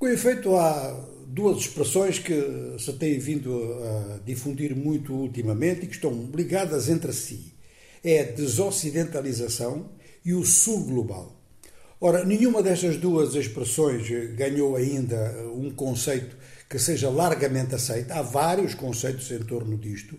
Com efeito, há duas expressões que se têm vindo a difundir muito ultimamente e que estão ligadas entre si. É a desocidentalização e o sul global. Ora, nenhuma destas duas expressões ganhou ainda um conceito que seja largamente aceito. Há vários conceitos em torno disto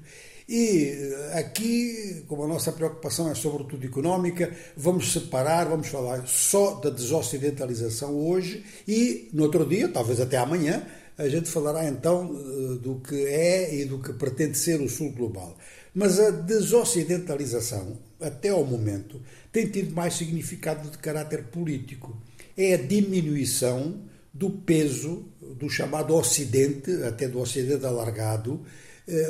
e eh, aqui, como a nossa preocupação é sobretudo económica, vamos separar, vamos falar só da desocidentalização hoje e no outro dia, talvez até amanhã, a gente falará então eh, do que é e do que pretende ser o Sul Global. Mas a desocidentalização, até ao momento, tem tido mais significado de caráter político. É a diminuição do peso do chamado Ocidente, até do Ocidente alargado,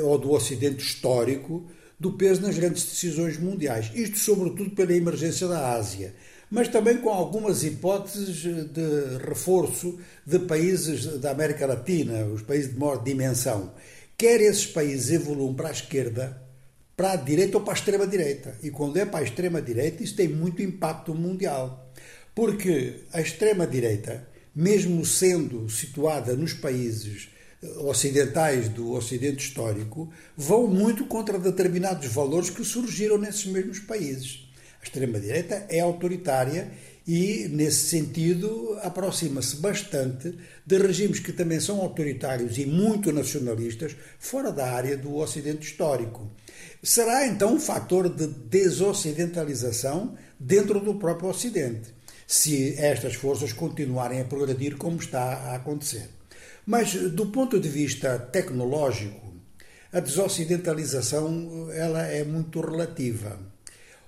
ou do Ocidente histórico do peso nas grandes decisões mundiais. Isto, sobretudo, pela emergência da Ásia, mas também com algumas hipóteses de reforço de países da América Latina, os países de maior dimensão. Quer esses países evoluam para a esquerda, para a direita ou para a extrema-direita. E quando é para a extrema-direita, isso tem muito impacto mundial. Porque a extrema-direita, mesmo sendo situada nos países ocidentais do Ocidente histórico vão muito contra determinados valores que surgiram nesses mesmos países. A extrema-direita é autoritária e, nesse sentido, aproxima-se bastante de regimes que também são autoritários e muito nacionalistas fora da área do Ocidente histórico. Será então um fator de desocidentalização dentro do próprio Ocidente, se estas forças continuarem a progredir como está a acontecer. Mas do ponto de vista tecnológico, a desocidentalização ela é muito relativa.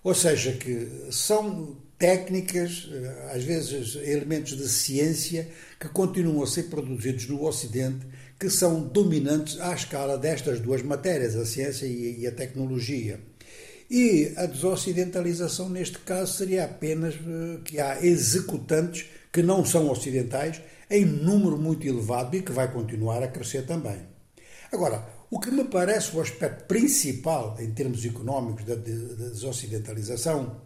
Ou seja, que são técnicas, às vezes elementos de ciência, que continuam a ser produzidos no Ocidente, que são dominantes à escala destas duas matérias, a ciência e a tecnologia. E a desocidentalização, neste caso, seria apenas eh, que há executantes que não são ocidentais em número muito elevado e que vai continuar a crescer também. Agora, o que me parece o aspecto principal em termos económicos da desocidentalização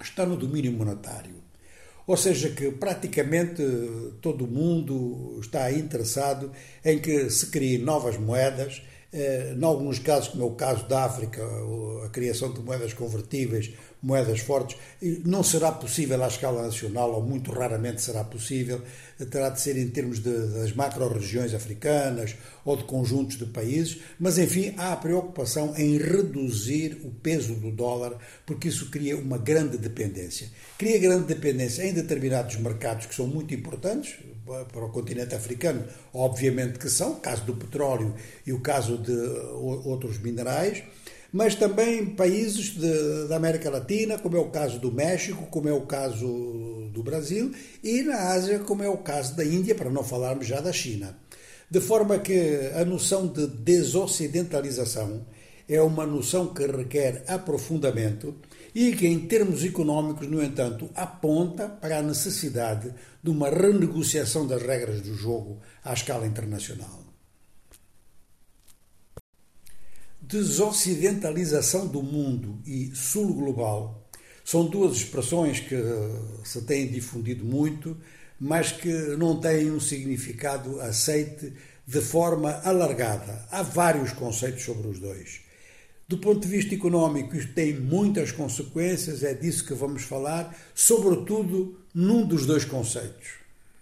está no domínio monetário. Ou seja, que praticamente todo o mundo está interessado em que se criem novas moedas, eh, em alguns casos, como é o caso da África, a criação de moedas convertíveis moedas fortes. Não será possível à escala nacional, ou muito raramente será possível, terá de ser em termos de, das macro-regiões africanas ou de conjuntos de países, mas enfim, há a preocupação em reduzir o peso do dólar, porque isso cria uma grande dependência. Cria grande dependência em determinados mercados que são muito importantes, para o continente africano, obviamente que são, o caso do petróleo e o caso de outros minerais, mas também países de, da América Latina, como é o caso do México, como é o caso do Brasil, e na Ásia, como é o caso da Índia, para não falarmos já da China. De forma que a noção de desocidentalização é uma noção que requer aprofundamento e que, em termos económicos, no entanto, aponta para a necessidade de uma renegociação das regras do jogo à escala internacional. Desocidentalização do mundo e sul global são duas expressões que se têm difundido muito, mas que não têm um significado aceite de forma alargada. Há vários conceitos sobre os dois. Do ponto de vista económico, isto tem muitas consequências, é disso que vamos falar, sobretudo num dos dois conceitos.